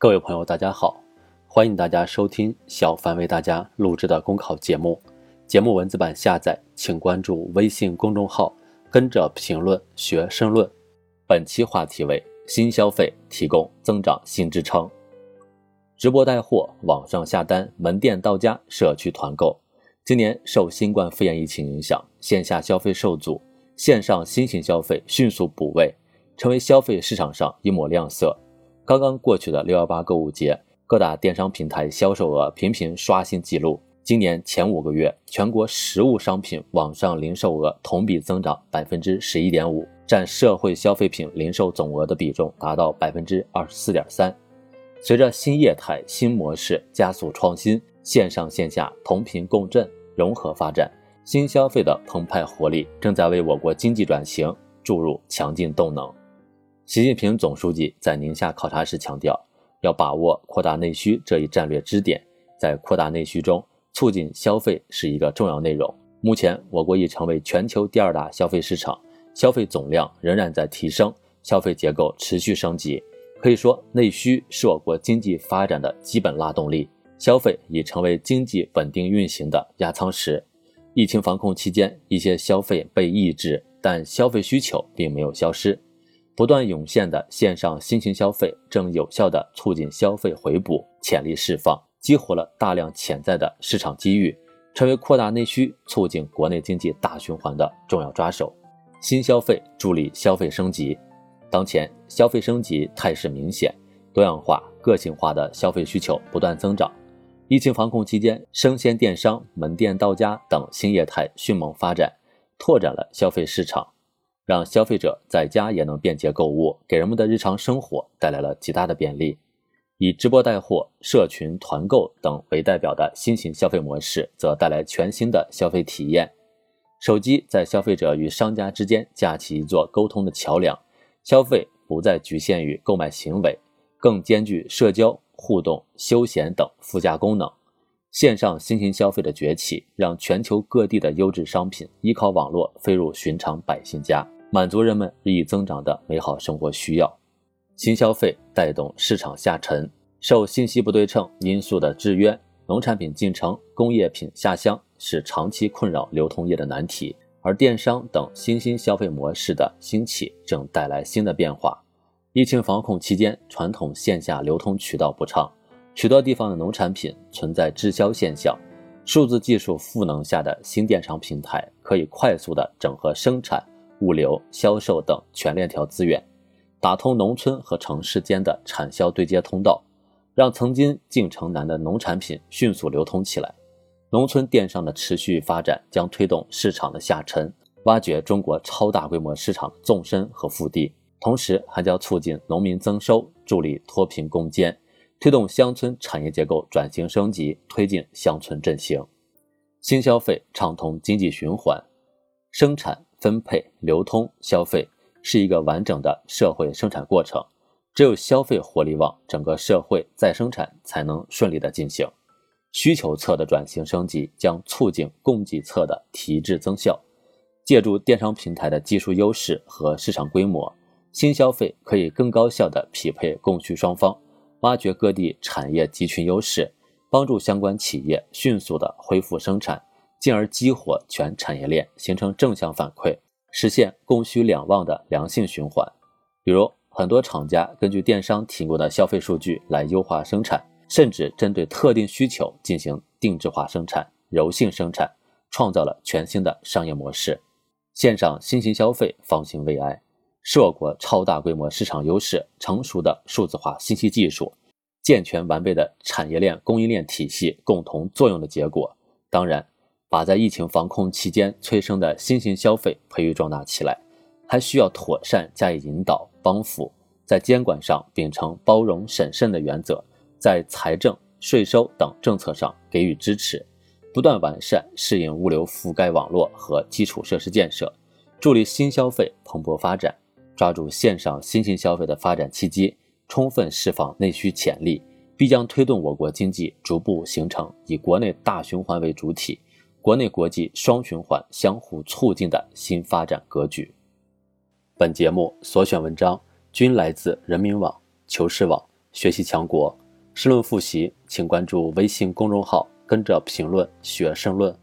各位朋友，大家好，欢迎大家收听小凡为大家录制的公考节目。节目文字版下载，请关注微信公众号，跟着评论学申论。本期话题为新消费提供增长新支撑。直播带货、网上下单、门店到家、社区团购。今年受新冠肺炎疫情影响，线下消费受阻，线上新型消费迅速补位，成为消费市场上一抹亮色。刚刚过去的六幺八购物节，各大电商平台销售额频频刷新纪录。今年前五个月，全国实物商品网上零售额同比增长百分之十一点五，占社会消费品零售总额的比重达到百分之二十四点三。随着新业态、新模式加速创新，线上线下同频共振、融合发展，新消费的澎湃活力正在为我国经济转型注入强劲动能。习近平总书记在宁夏考察时强调，要把握扩大内需这一战略支点，在扩大内需中，促进消费是一个重要内容。目前，我国已成为全球第二大消费市场，消费总量仍然在提升，消费结构持续升级。可以说，内需是我国经济发展的基本拉动力，消费已成为经济稳定运行的压舱石。疫情防控期间，一些消费被抑制，但消费需求并没有消失。不断涌现的线上新型消费正有效地促进消费回补潜力释放，激活了大量潜在的市场机遇，成为扩大内需、促进国内经济大循环的重要抓手。新消费助力消费升级，当前消费升级态势明显，多样化、个性化的消费需求不断增长。疫情防控期间，生鲜电商、门店到家等新业态迅猛发展，拓展了消费市场。让消费者在家也能便捷购物，给人们的日常生活带来了极大的便利。以直播带货、社群团购等为代表的新型消费模式，则带来全新的消费体验。手机在消费者与商家之间架起一座沟通的桥梁，消费不再局限于购买行为，更兼具社交、互动、休闲等附加功能。线上新型消费的崛起，让全球各地的优质商品依靠网络飞入寻常百姓家。满足人们日益增长的美好生活需要，新消费带动市场下沉。受信息不对称因素的制约，农产品进城、工业品下乡是长期困扰流通业的难题。而电商等新兴消费模式的兴起，正带来新的变化。疫情防控期间，传统线下流通渠道不畅，许多地方的农产品存在滞销现象。数字技术赋能下的新电商平台，可以快速的整合生产。物流、销售等全链条资源，打通农村和城市间的产销对接通道，让曾经进城难的农产品迅速流通起来。农村电商的持续发展将推动市场的下沉，挖掘中国超大规模市场的纵深和腹地，同时还将促进农民增收，助力脱贫攻坚，推动乡村产业结构转型升级，推进乡村振兴。新消费畅通经济循环，生产。分配、流通、消费是一个完整的社会生产过程，只有消费活力旺，整个社会再生产才能顺利的进行。需求侧的转型升级将促进供给侧的提质增效。借助电商平台的技术优势和市场规模，新消费可以更高效的匹配供需双方，挖掘各地产业集群优势，帮助相关企业迅速的恢复生产。进而激活全产业链，形成正向反馈，实现供需两旺的良性循环。比如，很多厂家根据电商提供的消费数据来优化生产，甚至针对特定需求进行定制化生产、柔性生产，创造了全新的商业模式。线上新型消费方兴未艾，是我国超大规模市场优势、成熟的数字化信息技术、健全完备的产业链供应链体系共同作用的结果。当然。把在疫情防控期间催生的新型消费培育壮大起来，还需要妥善加以引导帮扶，在监管上秉承包容审慎的原则，在财政、税收等政策上给予支持，不断完善适应物流覆盖网络和基础设施建设，助力新消费蓬勃发展。抓住线上新型消费的发展契机，充分释放内需潜力，必将推动我国经济逐步形成以国内大循环为主体。国内国际双循环相互促进的新发展格局。本节目所选文章均来自人民网、求是网、学习强国。申论复习，请关注微信公众号，跟着评论学申论。